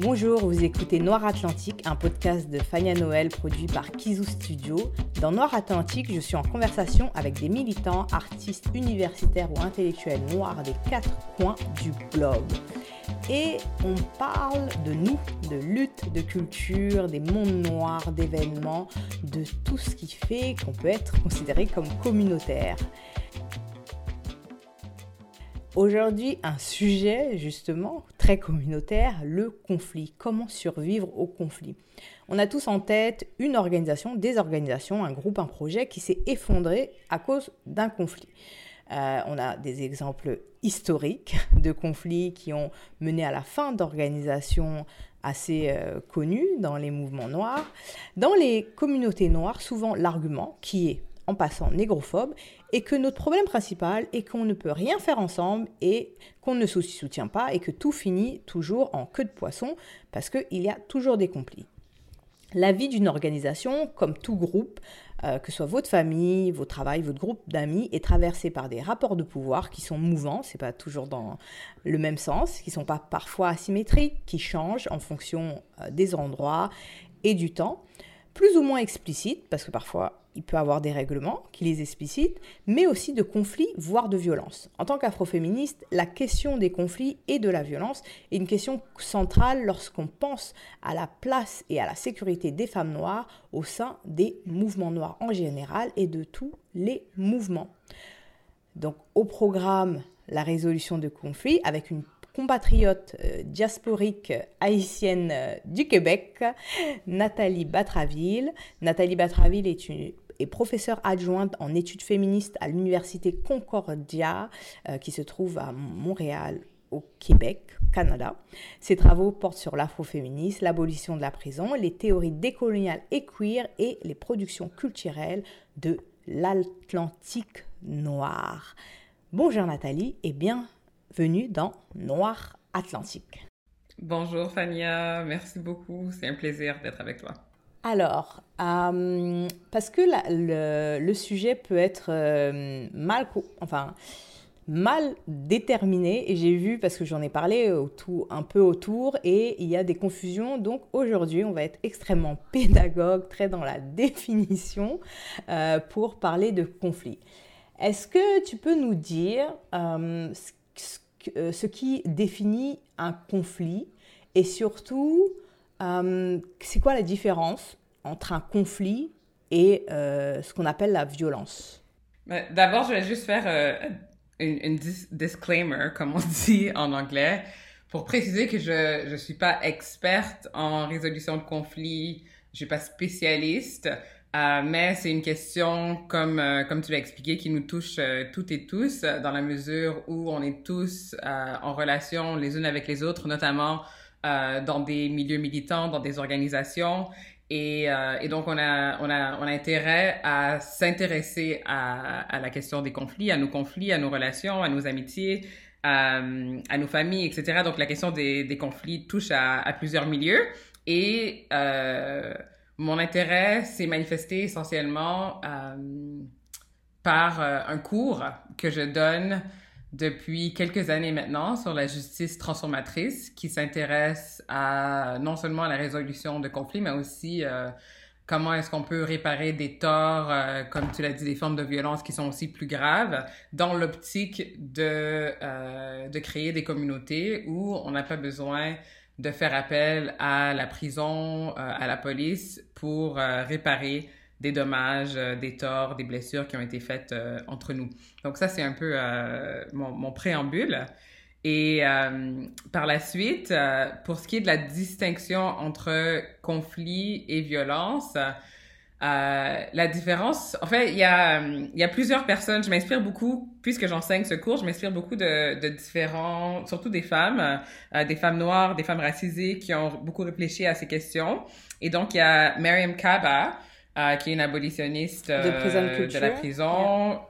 Bonjour, vous écoutez Noir Atlantique, un podcast de Fania Noël produit par Kizu Studio. Dans Noir Atlantique, je suis en conversation avec des militants, artistes universitaires ou intellectuels noirs des quatre coins du globe. Et on parle de nous, de lutte, de culture, des mondes noirs, d'événements, de tout ce qui fait qu'on peut être considéré comme communautaire. Aujourd'hui, un sujet justement communautaire, le conflit. Comment survivre au conflit? On a tous en tête une organisation, des organisations, un groupe, un projet qui s'est effondré à cause d'un conflit. Euh, on a des exemples historiques de conflits qui ont mené à la fin d'organisations assez euh, connues dans les mouvements noirs. Dans les communautés noires, souvent l'argument qui est en passant négrophobe, et que notre problème principal est qu'on ne peut rien faire ensemble et qu'on ne se soutient pas et que tout finit toujours en queue de poisson parce qu'il y a toujours des conflits. La vie d'une organisation, comme tout groupe, euh, que ce soit votre famille, votre travail, votre groupe d'amis, est traversée par des rapports de pouvoir qui sont mouvants, c'est pas toujours dans le même sens, qui sont pas parfois asymétriques, qui changent en fonction euh, des endroits et du temps, plus ou moins explicites, parce que parfois il peut avoir des règlements qui les explicitent, mais aussi de conflits, voire de violences. En tant qu'afroféministe, la question des conflits et de la violence est une question centrale lorsqu'on pense à la place et à la sécurité des femmes noires au sein des mouvements noirs en général et de tous les mouvements. Donc au programme, la résolution de conflits avec une compatriote euh, diasporique haïtienne euh, du Québec, Nathalie Batraville. Nathalie Batraville est une est professeure adjointe en études féministes à l'université Concordia, euh, qui se trouve à Montréal, au Québec, Canada. Ses travaux portent sur l'afroféminisme, l'abolition de la prison, les théories décoloniales et queer et les productions culturelles de l'Atlantique noir. Bonjour Nathalie et bienvenue dans Noir Atlantique. Bonjour Fania, merci beaucoup, c'est un plaisir d'être avec toi. Alors, euh, parce que le, sujet peut être euh, mal, enfin, mal déterminé, et j'ai vu, parce que j'en ai parlé un peu autour, et il y a des confusions. Donc aujourd'hui, on va être extrêmement pédagogue, très dans la définition, euh, pour parler de conflit. Est-ce que tu peux nous dire ce qui définit un conflit, et surtout, euh, c'est quoi la différence entre un conflit et euh, ce qu'on appelle la violence? D'abord, je vais juste faire euh, une, disclaimer, comme on dit en anglais, pour préciser que je ne suis pas experte en résolution de conflits, je suis pas spécialiste, mais c'est une question, comme, comme tu l'as expliqué, qui nous touche toutes et tous, dans la mesure où on est tous en relation les unes avec les autres, notamment euh, dans des milieux militants, dans des organisations. Et, euh, et donc, on a, on, a, on a intérêt à s'intéresser à, la question des conflits, à nos conflits, à nos relations, à nos amitiés, à, nos familles, etc. Donc, la question des, conflits touche à, à, plusieurs milieux. Et euh, mon intérêt s'est manifesté essentiellement euh, par euh, un cours que je donne depuis quelques années maintenant sur la justice transformatrice qui s'intéresse à non seulement à la résolution de conflits, mais aussi euh, comment est-ce qu'on peut réparer des torts, comme tu l'as dit, des formes de violence qui sont aussi plus graves, dans l'optique de, de créer des communautés où on n'a pas besoin de faire appel à la prison, à la police pour réparer des dommages, euh, des torts, des blessures qui ont été faites euh, entre nous. Donc ça, c'est un peu euh, mon, préambule. Et par la suite, pour ce qui est de la distinction entre conflit et violence, la différence, en fait, il y a, y a plusieurs personnes. Je m'inspire beaucoup, puisque j'enseigne ce cours, je m'inspire beaucoup de, de, différents, surtout des femmes, des femmes noires, des femmes racisées qui ont beaucoup réfléchi à ces questions. Et donc, il y a Miriam Kaba, euh, qui est une abolitionniste de, euh, la prison.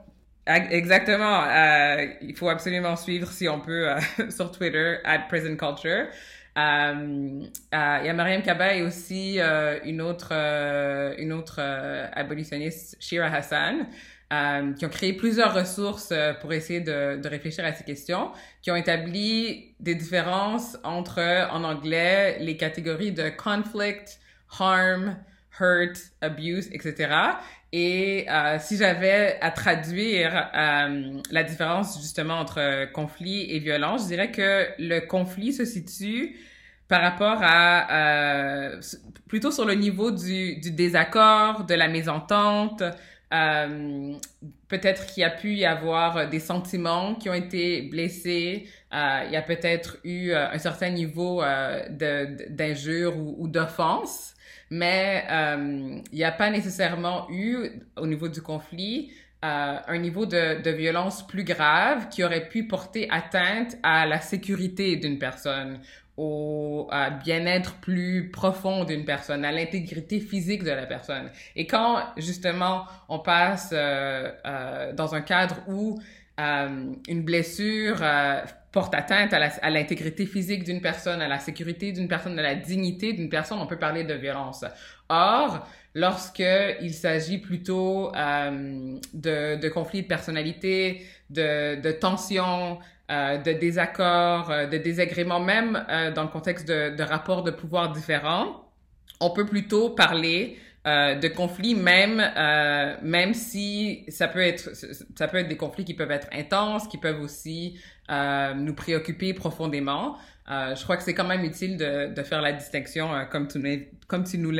Exactement. Euh, il faut absolument suivre, si on peut, sur Twitter, at Prison Culture. Il y a Mariam Kaba et aussi une autre, une autre abolitionniste, Shira Hassan, euh, qui ont créé plusieurs ressources euh, pour essayer de, réfléchir à ces questions, qui ont établi des différences entre, en anglais, les catégories de conflict, harm, hurt, abuse, etc. Et euh, si j'avais à traduire euh, la différence justement entre conflit et violence, je dirais que le conflit se situe par rapport à euh, plutôt sur le niveau du, du, désaccord, de la mésentente, euh, peut-être qu'il y a pu y avoir des sentiments qui ont été blessés. Euh, il y a peut-être eu euh, un certain niveau euh, d'injure ou, ou d'offense, mais il n'y a pas nécessairement eu, au niveau du conflit, un niveau de, de, violence plus grave qui aurait pu porter atteinte à la sécurité d'une personne au bien-être plus profond d'une personne, à l'intégrité physique de la personne. Et quand justement on passe euh, euh, dans un cadre où euh, une blessure euh, porte atteinte à l'intégrité physique d'une personne, à la sécurité d'une personne, à la dignité d'une personne, on peut parler de violence. Or, lorsque il s'agit plutôt euh, de, de conflits de personnalité, de, de tensions, euh, de désaccords, euh, de désagréments, même euh, dans le contexte de, de, rapports de pouvoir différents, on peut plutôt parler euh, de conflits, même euh, même si ça peut être ça peut être des conflits qui peuvent être intenses, qui peuvent aussi nous préoccuper profondément. je crois que c'est quand même utile de, de faire la distinction, comme tu comme tu nous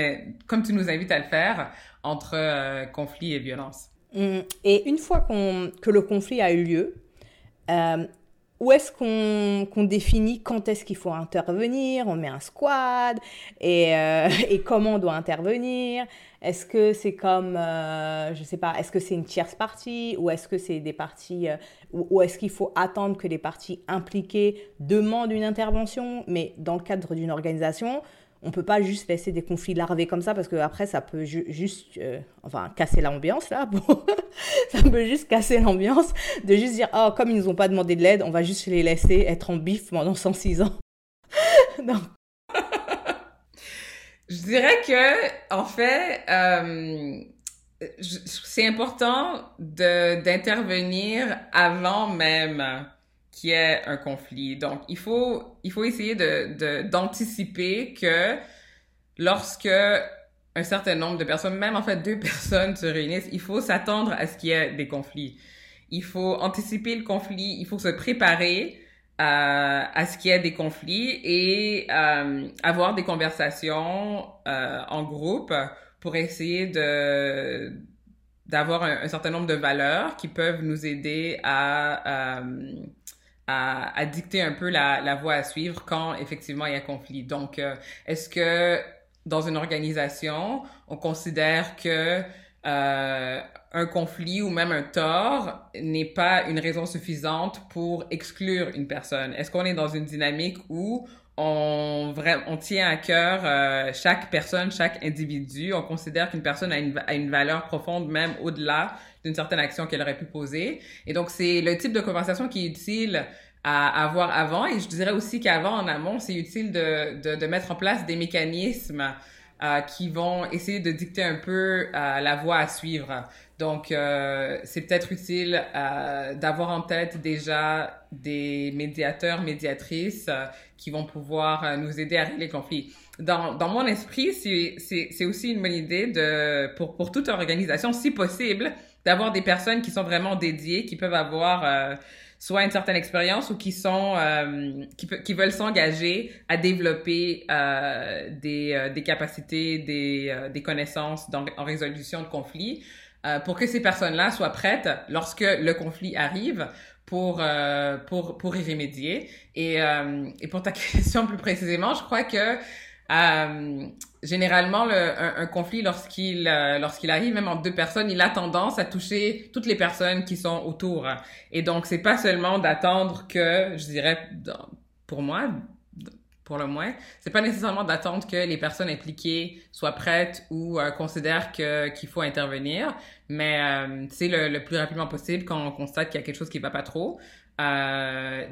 comme tu nous invites à le faire entre conflit et violence. Mmh. Et une fois qu'on que le conflit a eu lieu, euh, où est-ce qu'on qu définit quand est-ce qu'il faut intervenir On met un squad et, euh, et comment on doit intervenir. Est-ce que c'est comme, euh, je sais pas, est-ce que c'est une tierce partie ou est-ce que c'est des parties, euh, ou, ou est-ce qu'il faut attendre que les parties impliquées demandent une intervention Mais dans le cadre d'une organisation, on peut pas juste laisser des conflits larvés comme ça parce que après ça peut ju juste euh, enfin casser l'ambiance là ça peut juste casser l'ambiance de juste dire oh comme ils nous ont pas demandé de l'aide on va juste les laisser être en bif pendant 106 ans. Non je dirais que en fait euh, c'est important d'intervenir avant même qui est un conflit. Donc, il faut, il faut essayer de, d'anticiper que lorsque un certain nombre de personnes, même en fait deux personnes se réunissent, il faut s'attendre à ce qu'il y ait des conflits. Il faut anticiper le conflit, il faut se préparer à, à ce qu'il y ait des conflits et euh, avoir des conversations euh, en groupe pour essayer de d'avoir un, certain nombre de valeurs qui peuvent nous aider à euh, à, dicter un peu la, voie à suivre quand effectivement il y a conflit. Donc, euh, est-ce que dans une organisation, on considère que euh, un conflit ou même un tort n'est pas une raison suffisante pour exclure une personne? Est-ce qu'on est dans une dynamique où on, on tient à cœur euh, chaque personne, chaque individu? On considère qu'une personne a une valeur profonde même au-delà d'une certaine action qu'elle aurait pu poser. Et donc, c'est le type de conversation qui est utile à avoir avant. Et je dirais aussi qu'avant, en amont, c'est utile de, de, mettre en place des mécanismes euh, qui vont essayer de dicter un peu euh, la voie à suivre. Donc, euh, c'est peut-être utile d'avoir en tête déjà des médiateurs, médiatrices qui vont pouvoir nous aider à régler les conflits. Dans, dans mon esprit, c'est aussi une bonne idée de, pour, pour toute organisation, si possible, d'avoir des personnes qui sont vraiment dédiées, qui peuvent avoir euh, soit une certaine expérience ou qui sont euh, qui, qui veulent s'engager à développer euh, des, euh, des capacités, des, euh, des connaissances en résolution de conflits euh, pour que ces personnes-là soient prêtes lorsque le conflit arrive pour pour pour y remédier. Et et pour ta question plus précisément, je crois que euh, généralement, le, un, un, conflit, lorsqu'il euh, lorsqu'il arrive, même entre deux personnes, il a tendance à toucher toutes les personnes qui sont autour. Et donc, c'est pas seulement d'attendre que, je dirais, pour moi, pour le moins, c'est pas nécessairement d'attendre que les personnes impliquées soient prêtes ou euh, considèrent que qu'il faut intervenir, mais c'est le, le, plus rapidement possible quand on constate qu'il y a quelque chose qui va pas trop,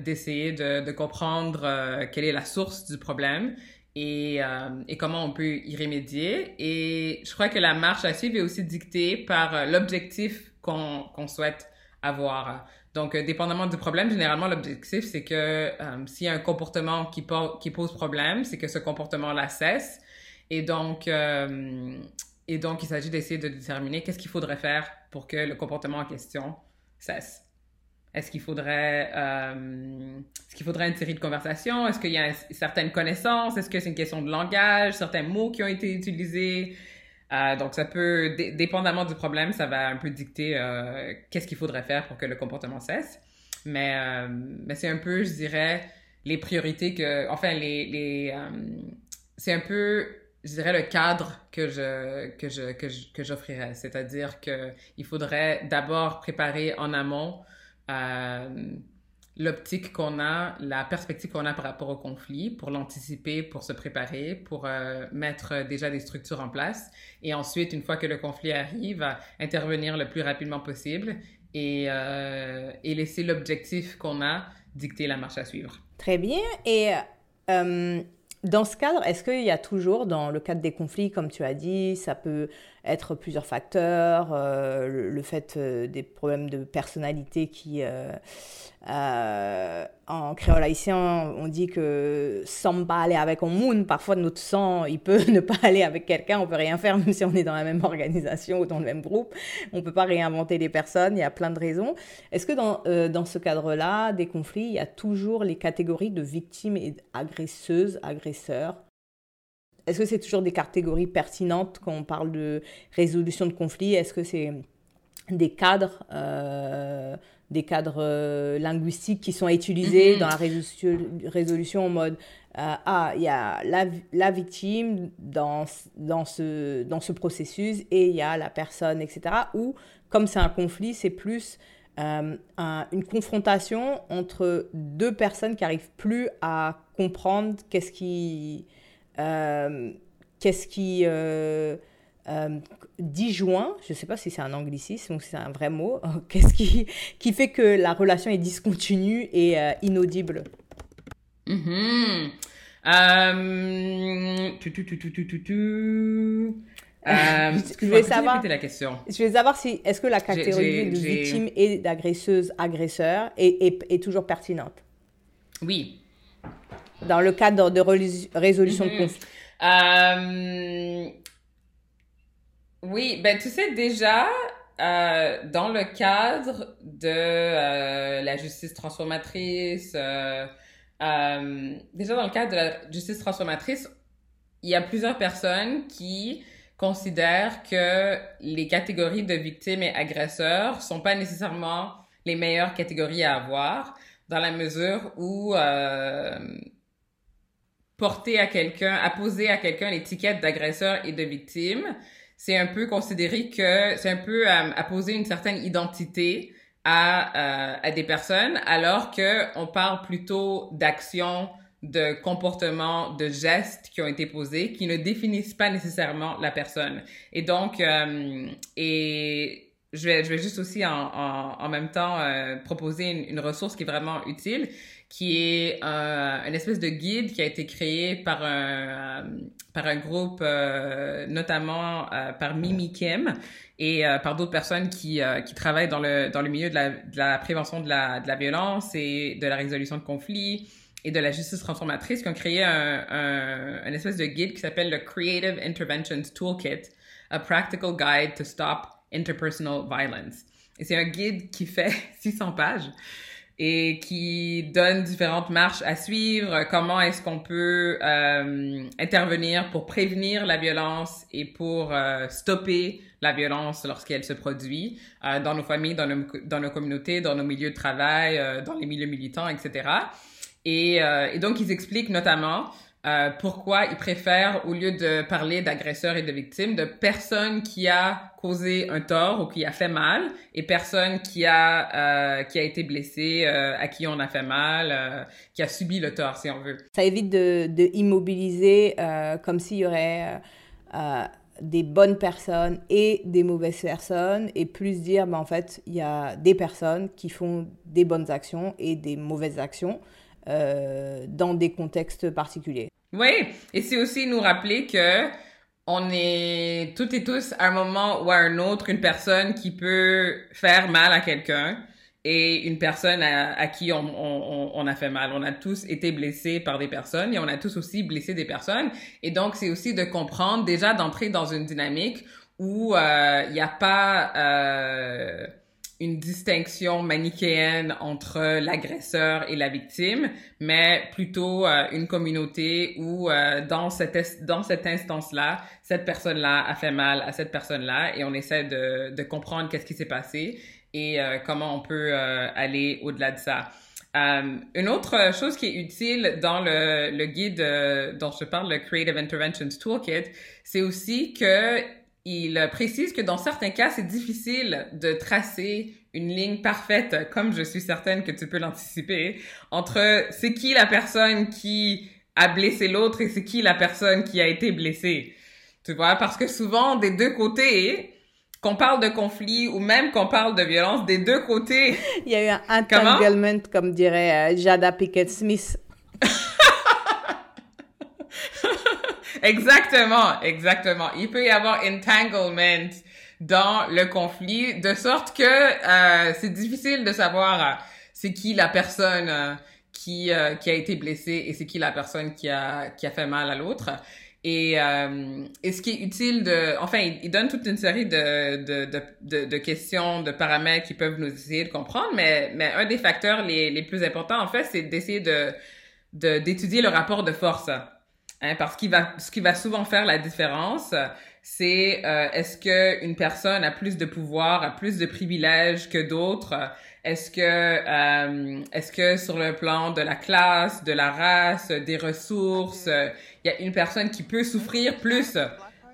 d'essayer de, de comprendre quelle est la source du problème et, euh, et, comment on peut y remédier. Et je crois que la marche à suivre est aussi dictée par euh, l'objectif qu'on souhaite avoir. Donc, euh, dépendamment du problème, généralement, l'objectif, c'est que euh, s'il y a un comportement qui, pose problème, c'est que ce comportement-là cesse. Et donc, et donc, il s'agit d'essayer de déterminer qu'est-ce qu'il faudrait faire pour que le comportement en question cesse. Est-ce qu'il faudrait, est-ce qu'il faudrait une série de conversations? Est-ce qu'il y a certaines connaissances? Est-ce que c'est une question de langage? Certains mots qui ont été utilisés? Euh, donc, ça peut, dépendamment du problème, ça va un peu dicter euh, qu'est-ce qu'il faudrait faire pour que le comportement cesse. Mais, euh, mais c'est un peu, je dirais, les priorités que, enfin, les, les c'est un peu, je dirais, le cadre que je, que je, que j'offrirais. C'est-à-dire que il faudrait d'abord préparer en amont l'optique qu'on a, la perspective qu'on a par rapport au conflit, pour l'anticiper, pour se préparer, pour euh, mettre déjà des structures en place. Et ensuite, une fois que le conflit arrive, intervenir le plus rapidement possible et, euh, et laisser l'objectif qu'on a dicter la marche à suivre. Très bien. Et euh, dans ce cadre, est-ce qu'il y a toujours, dans le cadre des conflits, comme tu as dit, ça peut être plusieurs facteurs, le, fait des problèmes de personnalité qui, euh, en créole haïtien, on dit que sans pas aller avec un monde, parfois notre sang, il peut ne pas aller avec quelqu'un, on peut rien faire même si on est dans la même organisation ou dans le même groupe. On peut pas réinventer les personnes, il y a plein de raisons. Est-ce que dans, euh, dans ce cadre-là, des conflits, il y a toujours les catégories de victimes et agresseuses, agresseurs? Est-ce que c'est toujours des catégories pertinentes quand on parle de résolution de conflits? Est-ce que c'est des cadres euh, des cadres euh, linguistiques qui sont utilisés mhm. dans la résolution, résolution en mode euh, ah il y a la, la, victime dans, dans, ce, dans ce processus et il y a la personne etc ou comme c'est un conflit c'est plus euh, une confrontation entre deux personnes qui n'arrivent plus à comprendre qu'est-ce qui qu'est-ce qui euh, disjoint, je ne sais pas si c'est un anglicisme ou si c'est un vrai mot, qu'est-ce qui, qui fait que la relation est discontinue et euh, inaudible? Mm-hmm. euh, tu, tu, tu, je vais savoir. La question. Je vais savoir si est-ce que la catégorie de victime et d'agresseuse agresseur est, est, est, toujours pertinente? Oui. Dans le cadre de résolution de mm-hmm. conflit. Oui, ben tu sais déjà, euh, dans le cadre de euh, la justice transformatrice, euh, déjà dans le cadre de la justice transformatrice, il y a plusieurs personnes qui considèrent que les catégories de victimes et agresseurs sont pas nécessairement les meilleures catégories à avoir, dans la mesure où porter à quelqu'un, apposer à quelqu'un l'étiquette d'agresseur et de victime, c'est un peu considéré que c'est un peu euh, à poser une certaine identité à, euh, à des personnes, alors que on parle plutôt d'actions, de comportements, de gestes qui ont été posés, qui ne définissent pas nécessairement la personne. Et donc, euh, et je vais, je vais juste aussi en, en, en même temps proposer une, une, ressource qui est vraiment utile, qui est euh, une espèce de guide qui a été créé par un, euh, par un groupe, euh, notamment par Mimi Kim et par d'autres personnes qui, qui travaillent dans le, dans le milieu de la, prévention de la, de la violence et de la résolution de conflits et de la justice transformatrice qui ont créé un, un, une espèce de guide qui s'appelle le Creative Interventions Toolkit, A Practical Guide to Stop Interpersonal Violence. Et c'est un guide qui fait 600 pages et qui donne différentes marches à suivre, comment est-ce qu'on peut euh, intervenir pour prévenir la violence et pour euh, stopper la violence lorsqu'elle se produit euh, dans nos familles, dans nos, dans nos communautés, dans nos milieux de travail, dans les milieux militants, etc. Et, et donc, ils expliquent notamment euh, pourquoi ils préfèrent, au lieu de parler d'agresseurs et de victimes, de personnes qui a causé un tort ou qui a fait mal et personne qui a euh, qui a été blessé, euh, à qui on a fait mal, qui a subi le tort, si on veut. Ça évite de, de immobiliser comme s'il y aurait des bonnes personnes et des mauvaises personnes et plus dire, ben, en fait, il y a des personnes qui font des bonnes actions et des mauvaises actions. dans des contextes particuliers. Oui, et c'est aussi nous rappeler que on est toutes et tous à un moment ou à un autre une personne qui peut faire mal à quelqu'un et une personne à, qui on, on, on, a fait mal. On a tous été blessés par des personnes et on a tous aussi blessé des personnes. Et donc, c'est aussi de comprendre déjà d'entrer dans une dynamique où euh, il n'y a pas euh, une distinction manichéenne entre l'agresseur et la victime, mais plutôt euh, une communauté où euh, dans cette dans cette instance-là, cette personne-là a fait mal à cette personne-là et on essaie de, de comprendre qu'est-ce qui s'est passé et euh, comment on peut aller au-delà de ça. une autre chose qui est utile dans le, le guide dont je parle, le Creative Interventions Toolkit, c'est aussi que il précise que dans certains cas, c'est difficile de tracer une ligne parfaite, comme je suis certaine que tu peux l'anticiper, entre c'est qui la personne qui a blessé l'autre et c'est qui la personne qui a été blessée. Tu vois, parce que souvent, des deux côtés, qu'on parle de conflit ou même qu'on parle de violence, des deux côtés. Il y a eu un entanglement, comme dirait euh, Jada Pickett Smith. Exactement, exactement. Il peut y avoir entanglement dans le conflit, de sorte que euh, c'est difficile de savoir euh, c'est qui la personne euh, qui qui a été blessée et c'est qui la personne qui a qui a fait mal à l'autre. Et, et ce qui est utile de, enfin, il, donne toute une série de, de, de, de, questions, de paramètres qui peuvent nous essayer de comprendre, mais, mais un des facteurs les, les plus importants, en fait, c'est d'essayer de, d'étudier le rapport de force. Hein, parce qu'il va, ce qui va souvent faire la différence, c'est euh, est-ce que une personne a plus de pouvoir, a plus de privilèges que d'autres? Est-ce que euh, est-ce que sur le plan de la classe, de la race, des ressources, il y a une personne qui peut souffrir plus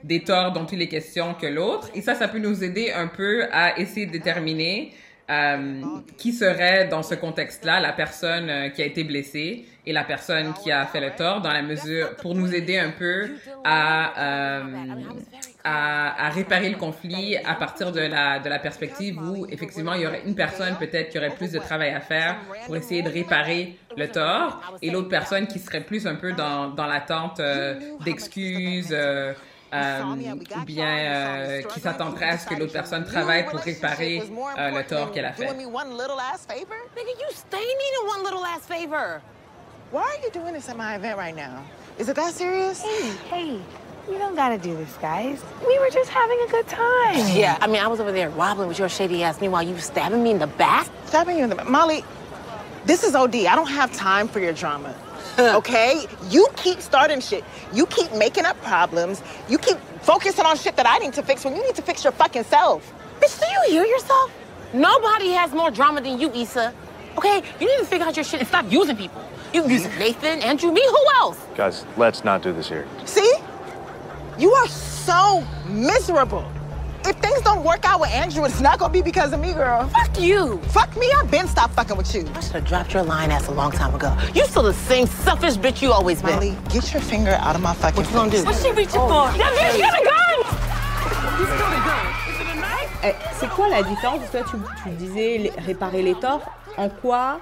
des torts dont il est question que l'autre? Et ça, ça peut nous aider un peu à essayer de déterminer euh, qui serait dans ce contexte-là la personne euh, qui a été blessée et la personne qui a fait le tort dans la mesure pour nous aider un peu à, euh, à, à, réparer le conflit à partir de la, de la perspective où effectivement il y aurait une personne peut-être qui aurait plus de travail à faire pour essayer de réparer le tort et l'autre personne qui serait plus un peu dans, dans l'attente d'excuses euh, ou bien euh, qui s'attendrait à ce que l'autre personne travaille pour réparer euh, le tort qu'elle a fait. Why are you doing this at my event right now? Is it that serious? Hey, hey, you don't gotta do this, guys. We were just having a good time. Yeah, I mean, I was over there wobbling with your shady ass. Meanwhile, you were stabbing me in the back? Stabbing you in the back? Molly, this is OD. I don't have time for your drama. okay? You keep starting shit. You keep making up problems. You keep focusing on shit that I need to fix when you need to fix your fucking self. Bitch, do you hear yourself? Nobody has more drama than you, Issa. Okay? You need to figure out your shit and stop using people. You use Nathan, Andrew, me, who else? Guys, let's not do this here. See? You are so miserable. If things don't work out with Andrew, it's not gonna be because of me, girl. Fuck you. Fuck me, I've been stopped fucking with you. I should have dropped your line ass a long time ago. You still the same selfish bitch you always been. Molly, get your finger out of my fucking What you gonna do? What's she reaching oh, for? That bitch got a gun! He's got a gun. Is it a knife? Eh, c'est quoi la différence Toi, tu, tu disais les, réparer les torts. En quoi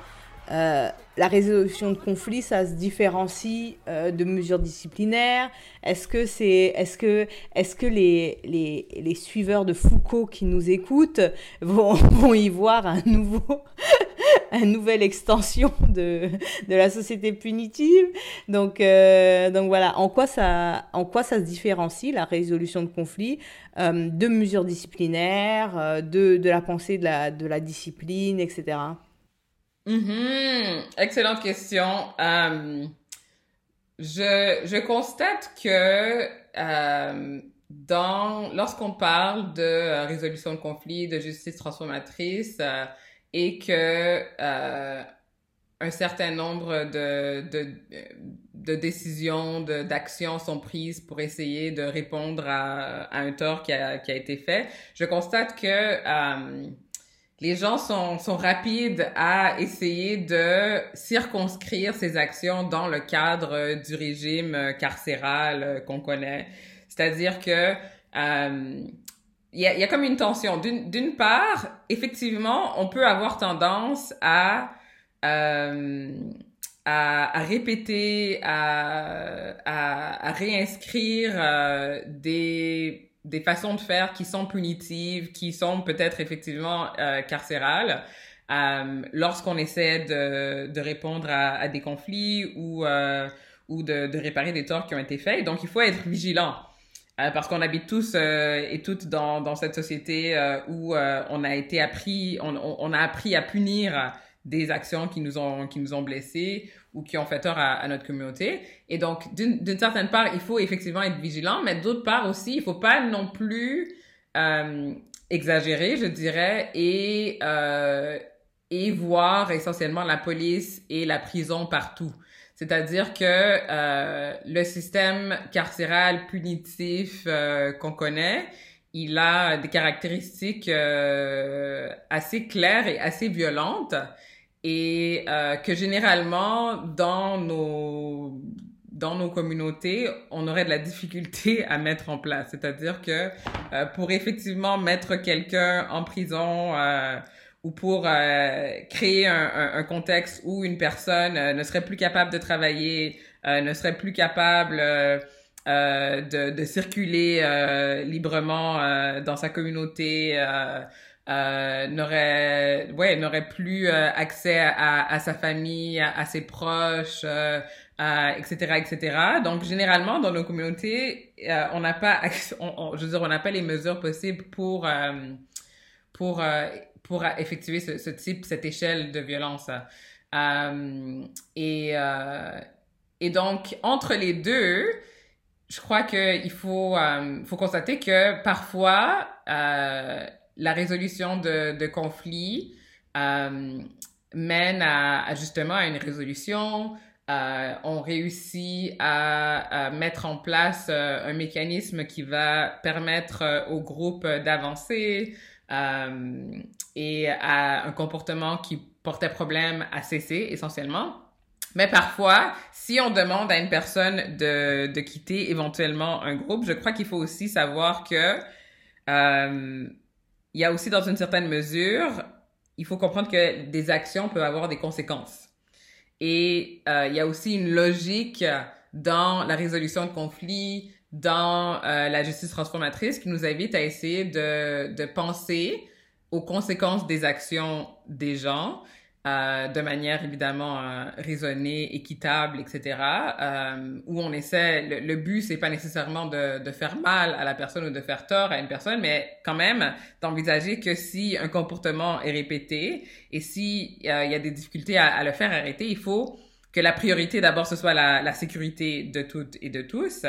euh, la résolution de conflits, ça se différencie euh, de mesures disciplinaires. Est-ce que, est-ce que, est-ce que les, les, les, suiveurs de Foucault qui nous écoutent vont, y voir un nouveau, une nouvelle extension de, de la société punitive? Donc, euh, donc voilà, en quoi, ça, en quoi ça se différencie, la résolution de conflits, de mesures disciplinaires, de, de la pensée de la, de la discipline, etc. Mm Excellente question. Euh, je, je constate que euh, dans lorsqu'on parle de euh, résolution de conflits, de justice transformatrice, et que un certain nombre de, de, de décisions, d'actions sont prises pour essayer de répondre à, à un tort qui a, qui a été fait, je constate que les gens sont, sont rapides à essayer de circonscrire ces actions dans le cadre du régime carcéral euh, qu'on connaît. C'est-à-dire que euh, il y, a, y, a, comme une tension. D'une part, effectivement, on peut avoir tendance à euh, à, à répéter, à, à, à réinscrire euh, des, des façons de faire qui sont punitives, qui sont peut-être effectivement euh, carcérales, euh, lorsqu'on essaie de, de répondre à, des conflits ou, euh, ou de, de, réparer des torts qui ont été faits. Donc, il faut être vigilant. Parce qu'on habite tous et toutes dans, dans cette société où on a été appris, on, on, a appris à punir des actions qui nous ont qui nous ont blessés ou qui ont fait tort à, notre communauté. Et donc, d'une certaine part, il faut effectivement être vigilant, mais d'autre part aussi, il faut pas non plus euh, exagérer, je dirais, et euh, et voir essentiellement la police et la prison partout. C'est-à-dire que euh, le système carcéral punitif euh, qu'on connaît, il a des caractéristiques euh, assez claires et assez violentes et euh, que généralement dans nos dans nos communautés, on aurait de la difficulté à mettre en place. C'est-à-dire que euh, pour effectivement mettre quelqu'un en prison euh, ou pour euh, créer un, un, un, contexte où une personne euh, ne serait plus capable de travailler, euh, ne serait plus capable de, de, circuler librement dans sa communauté, euh, n'aurait ouais n'aurait plus euh, accès à, sa famille à, ses proches euh, etc etc donc généralement dans nos communautés on n'a pas je veux dire on n'a pas les mesures possibles pour pour pour effectuer ce, ce, type cette échelle de violence. Et et donc entre les deux je crois que il faut faut constater que parfois la résolution de, conflits euh, mène à, justement à une résolution. Euh, on réussit à, mettre en place euh, un mécanisme qui va permettre au groupe d'avancer et à un comportement qui portait problème à cesser essentiellement. Mais parfois, si on demande à une personne de, quitter éventuellement un groupe, je crois qu'il faut aussi savoir que il y a aussi dans une certaine mesure, il faut comprendre que des actions peuvent avoir des conséquences. Et euh, il y a aussi une logique dans la résolution de conflits, dans euh, la justice transformatrice qui nous invite à essayer de, de penser aux conséquences des actions des gens euh, de manière évidemment euh, raisonnée, équitable, etc. Euh, où on essaie, le, le but c'est pas nécessairement de, de, faire mal à la personne ou de faire tort à une personne, mais quand même d'envisager que si un comportement est répété et si euh, il y a des difficultés à, à, le faire arrêter, il faut que la priorité d'abord ce soit la, la, sécurité de toutes et de tous,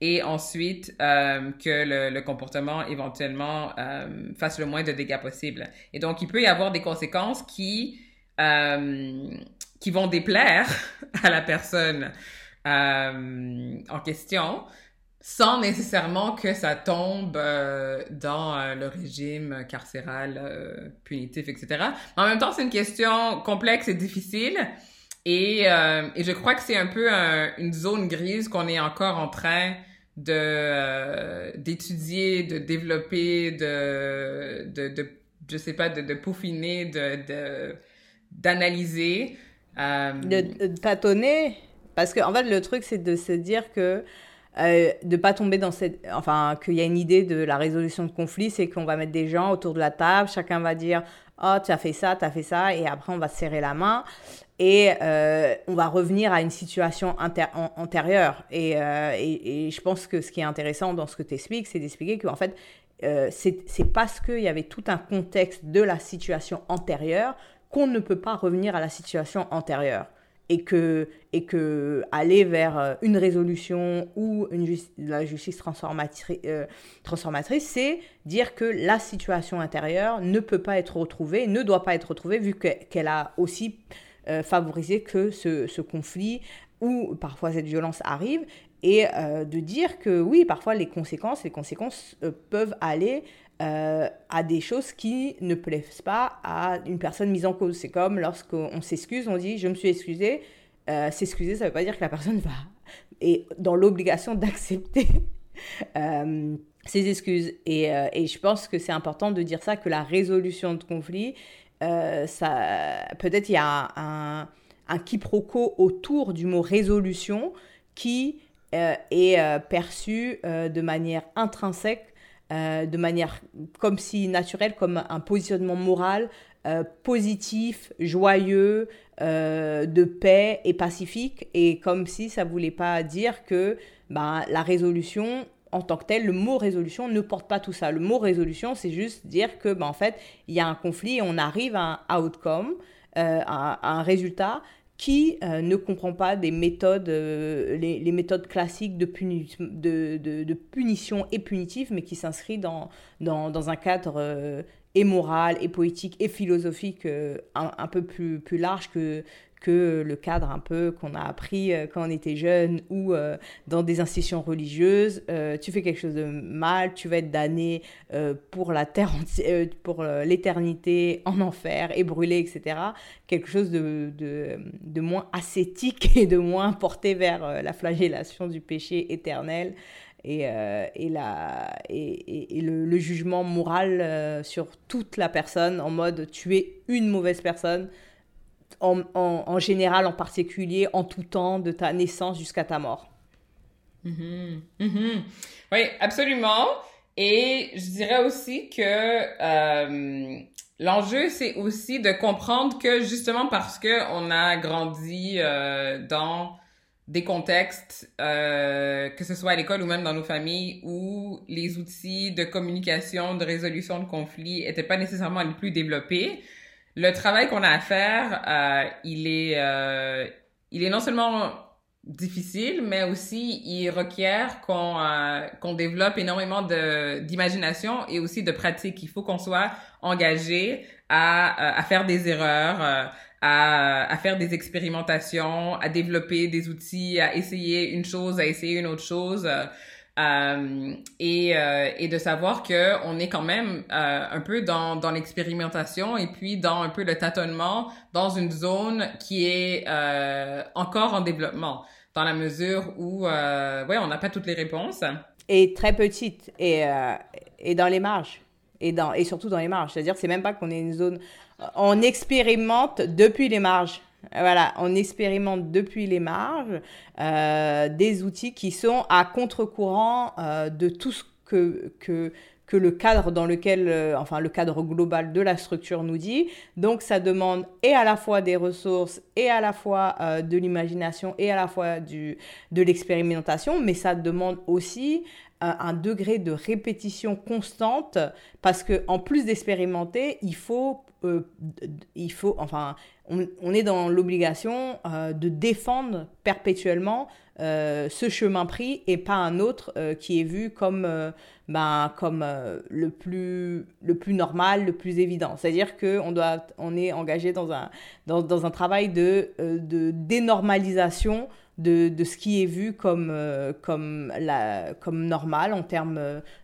et ensuite euh, que le, le, comportement éventuellement euh, fasse le moins de dégâts possible. Et donc il peut y avoir des conséquences qui euh, qui vont déplaire à la personne euh, en question sans nécessairement que ça tombe euh, dans euh, le régime carcéral punitif, etc. En même temps, c'est une question complexe et difficile. Et, et je crois que c'est un peu un, une zone grise qu'on est encore en train de d'étudier, de développer, de, de, de, je sais pas, de, de peaufiner, de, de d'analyser. Euh... De, tâtonner. Parce que, en fait, le truc, c'est de se dire que. Euh, de pas tomber dans cette enfin qu'il y a une idée de la résolution de conflit c'est qu'on va mettre des gens autour de la table chacun va dire oh tu as fait ça tu as fait ça et après on va se serrer la main et euh, on va revenir à une situation antérieure et, euh, et, et, je pense que ce qui est intéressant dans ce que tu expliques c'est d'expliquer qu'en fait euh, c'est parce qu'il y avait tout un contexte de la situation antérieure qu'on ne peut pas revenir à la situation antérieure et que, et que aller vers euh, une résolution ou une justice, la justice euh, transformatrice, c'est dire que la situation intérieure ne peut pas être retrouvée, ne doit pas être retrouvée, vu qu'elle qu a aussi euh, favorisé que ce, ce, conflit ou parfois cette violence arrive, et de dire que oui, parfois les conséquences, les conséquences peuvent aller euh, à des choses qui ne plaisent pas à une personne mise en cause. C'est comme lorsqu'on s'excuse, on dit je me suis excusé. Euh, S'excuser, ça ne veut pas dire que la personne va est dans l'obligation d'accepter euh, ses excuses. Et, je pense que c'est important de dire ça, que la résolution de conflit, peut-être il y a un quiproquo autour du mot résolution qui est perçu de manière intrinsèque de manière comme si naturelle, comme un positionnement moral positif, joyeux, de paix et pacifique, et comme si ça voulait pas dire que ben, la résolution en tant que telle, le mot résolution ne porte pas tout ça. Le mot résolution, c'est juste dire que, ben, en fait, il y a un conflit et on arrive à un outcome, euh, à, un résultat qui euh, ne comprend pas euh, les, méthodes classiques de, punition et punitive, mais qui s'inscrit dans, un cadre et moral, et poétique, et philosophique un, un, peu plus large que, que le cadre un peu qu'on a appris euh, quand on était jeune ou euh, dans des institutions religieuses. Euh, tu fais quelque chose de mal, tu vas être damné pour la terre pour l'éternité en enfer et brûlé, etc. Quelque chose de, de, moins ascétique et de moins porté vers la flagellation du péché éternel. Et, et, la, et, le, jugement moral sur toute la personne en mode tu es une mauvaise personne, en, général, en particulier, en tout temps, de ta naissance jusqu'à ta mort. Mm-hmm. Mm-hmm. Oui, absolument. Et je dirais aussi que euh, l'enjeu, c'est aussi de comprendre que justement parce que on a grandi euh, dans des contextes, euh, que ce soit à l'école ou même dans nos familles, où les outils de communication, de résolution de conflits étaient pas nécessairement les plus développés, le travail qu'on a à faire, euh, il est, euh, il est non seulement difficile, mais aussi il requiert qu'on euh, qu'on développe énormément de d'imagination et aussi de pratique. Il faut qu'on soit engagé à, à faire des erreurs, à, à faire des expérimentations, à développer des outils, à essayer une chose, à essayer une autre chose. Euh, et, euh, et de savoir que on est quand même euh, un peu dans, dans l'expérimentation et puis dans un peu le tâtonnement dans une zone qui est euh, encore en développement dans la mesure où ouais on n'a pas toutes les réponses. Et très petite et et dans les marges. Et dans et surtout dans les marges. C'est-à-dire c'est même pas qu'on est une zone on expérimente depuis les marges voilà, on expérimente depuis les marges euh, des outils qui sont à contre-courant euh, de tout ce que, que, le cadre dans lequel, euh, enfin le cadre global de la structure nous dit. Donc ça demande et à la fois des ressources et à la fois de l'imagination et à la fois de l'expérimentation, mais ça demande aussi un degré de répétition constante parce que en plus d'expérimenter, il faut, il faut, enfin, on, est dans l'obligation euh, de défendre perpétuellement euh, ce chemin pris et pas un autre euh, qui est vu comme, ben, comme le, plus, le plus normal, le plus évident. C'est-à-dire qu'on on est engagé dans un, dans, un travail de, de dénormalisation de, de, ce qui est vu comme, euh, comme, la, comme normal en termes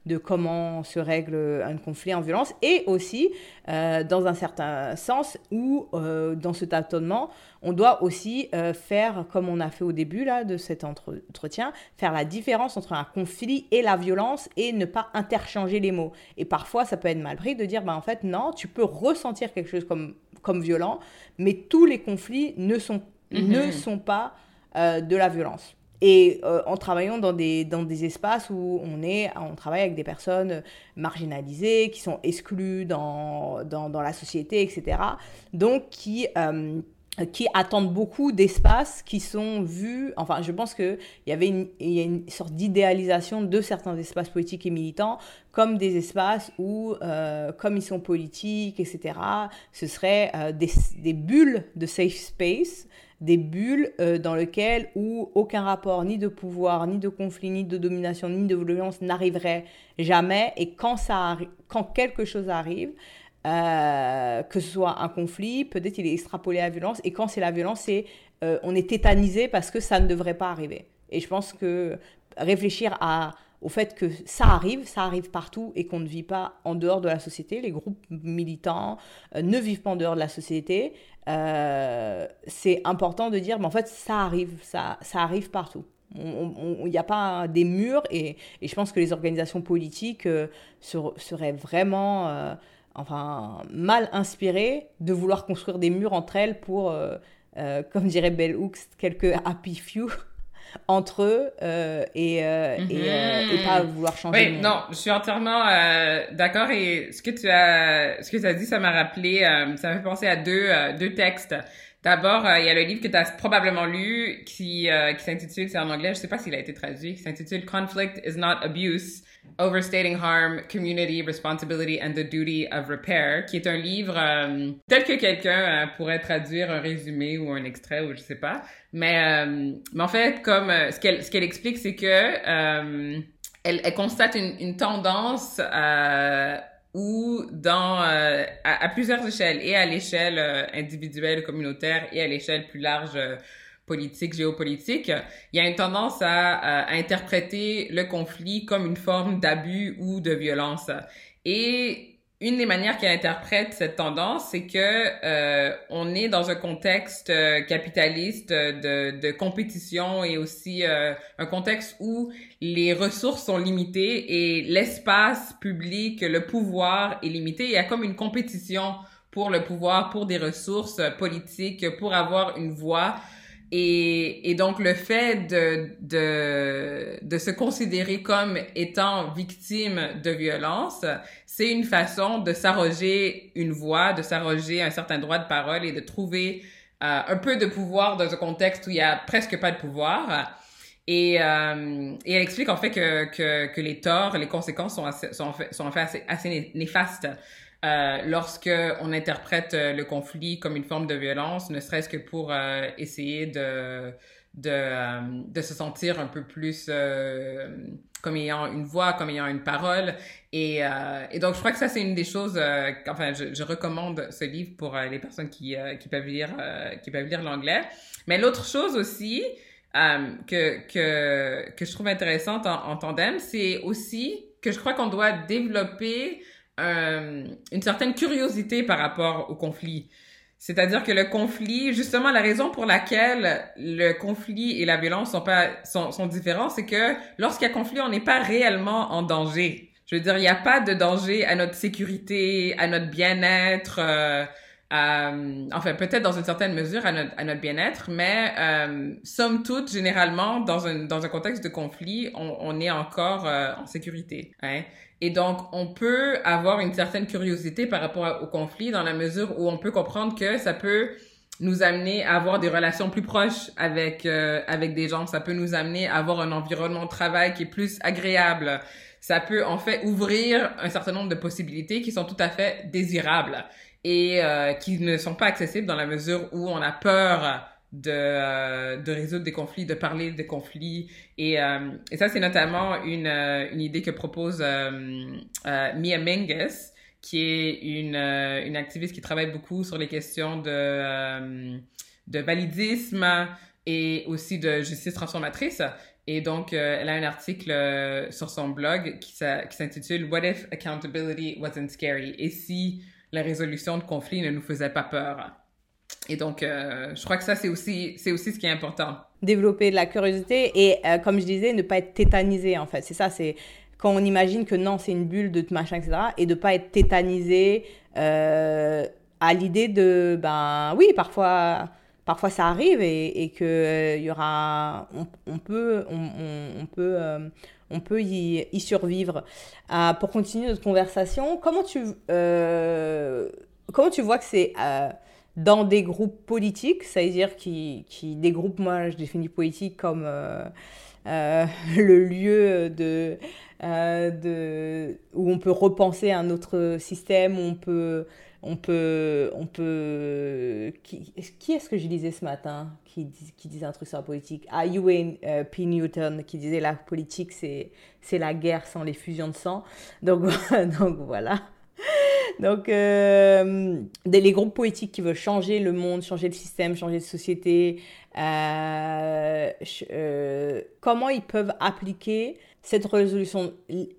de comment se règle un conflit en violence et aussi euh, dans un certain sens où euh, dans ce tâtonnement on doit aussi faire comme on a fait au début là de cet entretien faire la différence entre un conflit et la violence et ne pas interchanger les mots et parfois ça peut être mal pris de dire bah en fait non tu peux ressentir quelque chose comme comme violent mais tous les conflits ne sont ne mm-hmm. sont pas euh, de la violence. Et euh, en travaillant dans des, dans des espaces où on, est, on travaille avec des personnes marginalisées, qui sont exclues dans, dans, dans la société, etc. Donc, qui, euh, qui attendent beaucoup d'espaces qui sont vus. Enfin, je pense qu'il y avait une, y a une sorte d'idéalisation de certains espaces politiques et militants comme des espaces où, comme ils sont politiques, etc., ce seraient des, des bulles de safe space des bulles euh, dans lesquelles où aucun rapport ni de pouvoir, ni de conflit, ni de domination, ni de violence n'arriverait jamais. Et quand, ça quand quelque chose arrive, euh, que ce soit un conflit, peut-être il est extrapolé à la violence. Et quand c'est la violence, c'est euh, on est tétanisé parce que ça ne devrait pas arriver. Et je pense que réfléchir à au fait que ça arrive, ça arrive partout et qu'on ne vit pas en dehors de la société. Les groupes militants euh, ne vivent pas en dehors de la société. Euh, c'est important de dire, mais en fait, ça arrive, ça, ça arrive partout. Il n'y a pas des murs et, et, je pense que les organisations politiques euh, seraient vraiment enfin, mal inspirées de vouloir construire des murs entre elles pour comme dirait Bell Hooks, quelques happy few entre eux euh, et, euh, et, euh, et, pas vouloir changer. Oui, non, je suis entièrement d'accord et ce que tu as, ce que tu as dit, ça m'a rappelé, ça m'a fait penser à deux, deux textes. D'abord, il y a le livre que tu as probablement lu qui, qui s'intitule, c'est en anglais, je sais pas s'il a été traduit, qui s'intitule Conflict is not abuse Overstating Harm, Community Responsibility and the Duty of Repair, qui est un livre euh, tel que quelqu'un euh, pourrait traduire un résumé ou un extrait ou je sais pas. Mais, euh, mais en fait, comme ce qu'elle ce qu'elle explique, c'est que elle, elle, constate une, une tendance où dans à, à, plusieurs échelles et à l'échelle individuelle communautaire et à l'échelle plus large politique, géopolitique, il y a une tendance à, à, interpréter le conflit comme une forme d'abus ou de violence. Et une des manières qu'elle interprète cette tendance, c'est que euh, on est dans un contexte euh, capitaliste de, de, compétition et aussi euh, un contexte où les ressources sont limitées et l'espace public, le pouvoir est limité. Il y a comme une compétition pour le pouvoir, pour des ressources politiques, pour avoir une voix. Et, et, donc le fait de, de, de se considérer comme étant victime de violence, c'est une façon de s'arroger une voix, de s'arroger un certain droit de parole et de trouver euh, un peu de pouvoir dans un contexte où il y a presque pas de pouvoir. Et, euh, et elle explique en fait que, que, que les torts, les conséquences sont, assez, sont, en fait, sont en fait assez, assez néfastes euh, lorsque on interprète euh, le conflit comme une forme de violence, ne serait-ce que pour euh, essayer de de, euh, de se sentir un peu plus comme ayant une voix, comme ayant une parole. Et, et donc, je crois que ça, c'est une des choses, enfin, je, je, recommande ce livre pour les personnes qui, qui peuvent lire, qui peuvent lire l'anglais. Mais l'autre chose aussi que, que, que je trouve intéressante en, en tandem, c'est aussi que je crois qu'on doit développer euh, une certaine curiosité par rapport au conflit. C'est-à-dire que le conflit, justement, la raison pour laquelle le conflit et la violence sont pas sont, sont différents, c'est que lorsqu'il y a conflit, on n'est pas réellement en danger. Je veux dire, il n'y a pas de danger à notre sécurité, à notre bien-être, euh, enfin peut-être dans une certaine mesure à notre, à notre bien-être, mais euh, somme toute, généralement, dans un, dans un contexte de conflit, on, on est encore euh, en sécurité. Hein? Et donc, on peut avoir une certaine curiosité par rapport au conflit dans la mesure où on peut comprendre que ça peut nous amener à avoir des relations plus proches avec euh, avec des gens. Ça peut nous amener à avoir un environnement de travail qui est plus agréable. Ça peut en fait ouvrir un certain nombre de possibilités qui sont tout à fait désirables et euh, qui ne sont pas accessibles dans la mesure où on a peur de, euh, de résoudre des conflits, de parler des conflits. Et, euh, et ça, c'est notamment une, euh, une idée que propose Mia Menges, qui est une, une activiste qui travaille beaucoup sur les questions de, de validisme et aussi de justice transformatrice. Et donc, elle a un article sur son blog qui, qui s'intitule What if accountability wasn't scary? Et si la résolution de conflits ne nous faisait pas peur? Et donc, euh, je crois que ça, c'est aussi, c'est aussi ce qui est important. Développer de la curiosité et, euh, comme je disais, ne pas être tétanisé, en fait. C'est ça, c'est quand on imagine que non, c'est une bulle de machin, etc. Et de pas être tétanisé euh, à l'idée de, ben oui, parfois, parfois ça arrive et, et que il y aura, on, peut, on, peut, on peut y, y survivre. pour continuer notre conversation, comment tu, comment tu vois que c'est dans des groupes politiques, c'est-à-dire qui, qui, des groupes, moi je définis politique comme euh, euh, le lieu de, euh, de, où on peut repenser un autre système, où on peut, on peut, on peut, qui, qui est-ce que je lisais ce matin qui, qui disait un truc sur la politique? Ah, Ewan P. Newton qui disait la politique c'est, la guerre sans les fusions de sang. Donc, donc voilà. Donc, euh, les groupes poétiques qui veulent changer le monde, changer le système, changer de société, euh, euh, comment ils peuvent appliquer cette résolution,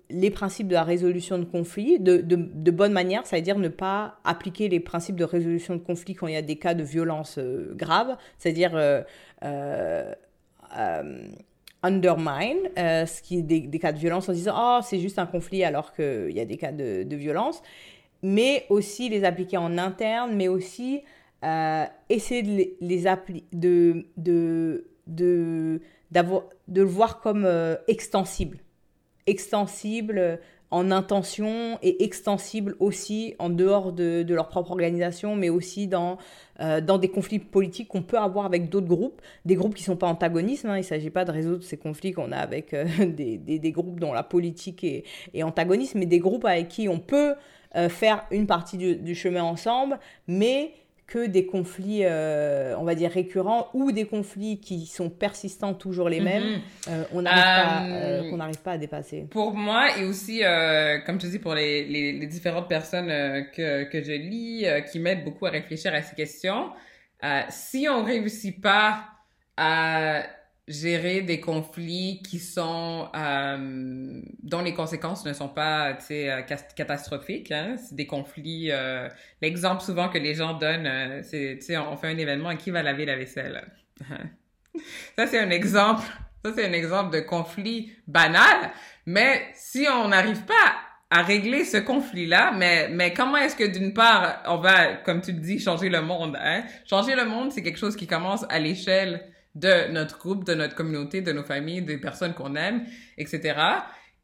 les principes de la résolution de conflits de, de, bonne manière, c'est-à-dire ne pas appliquer les principes de résolution de conflits quand il y a des cas de violence graves, c'est-à-dire undermine ce qui est des, cas de violence en disant oh c'est juste un conflit alors qu'il y a des cas de, de violence mais aussi les appliquer en interne, mais aussi euh, essayer de les, appli- de, de, de, de le voir comme euh, extensible. Extensible euh, en intention et extensible aussi en dehors de, leur propre organisation, mais aussi dans, euh, dans des conflits politiques qu'on peut avoir avec d'autres groupes, des groupes qui ne sont pas antagonistes. hein. il ne s'agit pas de résoudre ces conflits qu'on a avec euh, des, des, groupes dont la politique est, antagoniste, mais des groupes avec qui on peut euh, faire une partie du chemin ensemble, mais que des conflits, euh, on va dire, récurrents ou des conflits qui sont persistants, toujours les mêmes, euh, on n'arrive pas, Euh, qu'on n'arrive pas à dépasser. Pour moi et aussi, comme je dis, pour les, les, les différentes personnes que, que je lis, qui m'aident beaucoup à réfléchir à ces questions, si on réussit pas à gérer des conflits qui sont euh, dont les conséquences ne sont pas euh, catastrophiques hein, c'est des conflits euh, l'exemple souvent que les gens donnent euh, c'est on fait un événement et qui va laver la vaisselle? Ça c'est un exemple. Ça c'est un exemple de conflit banal. Mais si on n'arrive pas à régler ce conflit-là, mais, mais comment est-ce que d'une part, on va, comme tu le dis, changer le monde, hein? Changer le monde, c'est quelque chose qui commence à l'échelle de notre groupe, de notre communauté, de nos familles, des personnes qu'on aime, etc.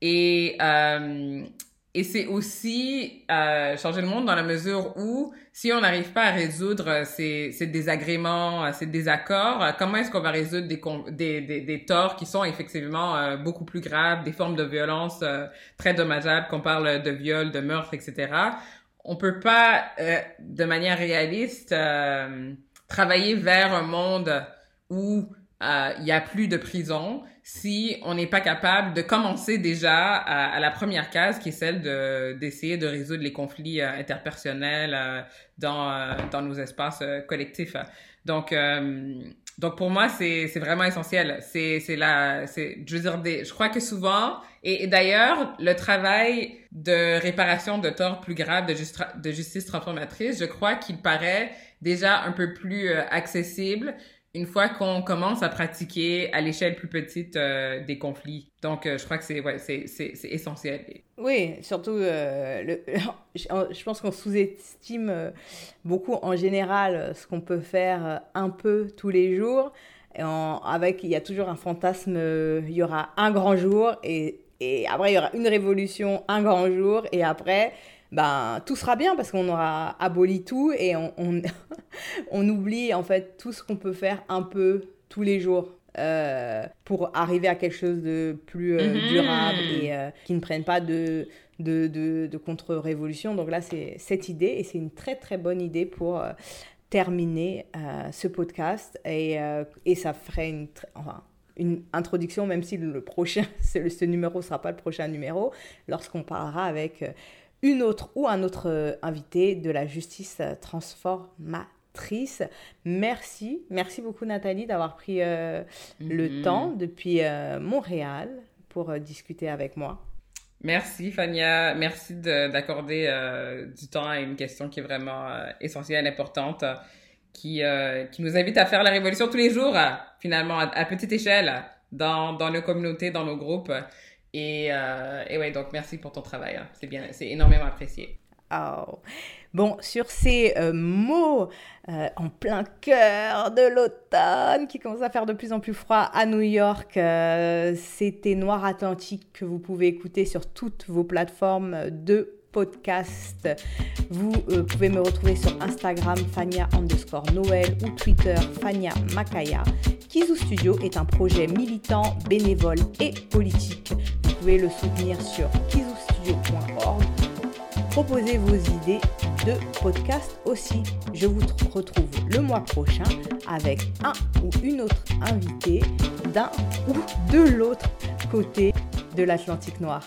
Et, euh, et c'est aussi euh, changer le monde dans la mesure où si on n'arrive pas à résoudre ces, ces désagréments, ces désaccords, comment est-ce qu'on va résoudre des, des, des, torts qui sont effectivement euh, beaucoup plus graves, des formes de violence euh, très dommageables, qu'on parle de viol, de meurtre, etc. On peut pas, euh, de manière réaliste, travailler vers un monde où euh, il y a plus de prison si on n'est pas capable de commencer déjà à, à la première case qui est celle de d'essayer de résoudre les conflits euh, interpersonnels euh, dans euh, dans nos espaces euh, collectifs. Donc euh, donc pour moi c'est vraiment essentiel. C'est la je veux dire des je crois que souvent et, et d'ailleurs le travail de réparation de torts plus graves de, justra- de justice transformatrice, je crois qu'il paraît déjà un peu plus euh, accessible une fois qu'on commence à pratiquer à l'échelle plus petite euh, des conflits. Donc, euh, je crois que c'est ouais, essentiel. Oui, surtout, euh, le, je pense qu'on sous-estime beaucoup en général ce qu'on peut faire un peu tous les jours. Et en- avec, il y a toujours un fantasme, il y aura un grand jour et, et après il y aura une révolution, un grand jour et après, ben, tout sera bien parce qu'on aura aboli tout et on, on, on oublie en fait tout ce qu'on peut faire un peu tous les jours. euh, pour arriver à quelque chose de plus euh, Mhm. durable et euh, qui ne prenne pas de, de, de, de contre-révolution. Donc là, c'est cette idée et c'est une très très bonne idée pour terminer ce podcast et, et ça ferait une, enfin, une introduction, même si le prochain, ce, ce numéro ne sera pas le prochain numéro, lorsqu'on parlera avec une autre ou un autre euh, invité de la justice euh, transformatrice. Merci, merci beaucoup Nathalie d'avoir pris euh, le Mhm. temps depuis euh, Montréal pour euh, discuter avec moi. Merci Fania, merci de- d'accorder du temps à une question qui est vraiment essentielle, importante, qui qui nous invite à faire la révolution tous les jours, finalement à, à petite échelle, dans dans nos communautés, dans nos groupes. Et euh, ouais, donc merci pour ton travail, hein. c'est bien, c'est énormément apprécié. Oh. Bon, sur ces euh, mots euh, en plein cœur de l'automne qui commence à faire de plus en plus froid à New York, euh, c'était Noir Atlantique que vous pouvez écouter sur toutes vos plateformes de podcast. Vous euh, pouvez me retrouver sur Instagram Fania underscore Noël ou Twitter Fania Makaya. Kizu Studio est un projet militant, bénévole et politique. Vous pouvez le soutenir sur kizustudio.org proposez vos idées de podcast aussi. Je vous tr- retrouve le mois prochain avec un ou une autre invitée d'un ou de l'autre côté de l'Atlantique noir.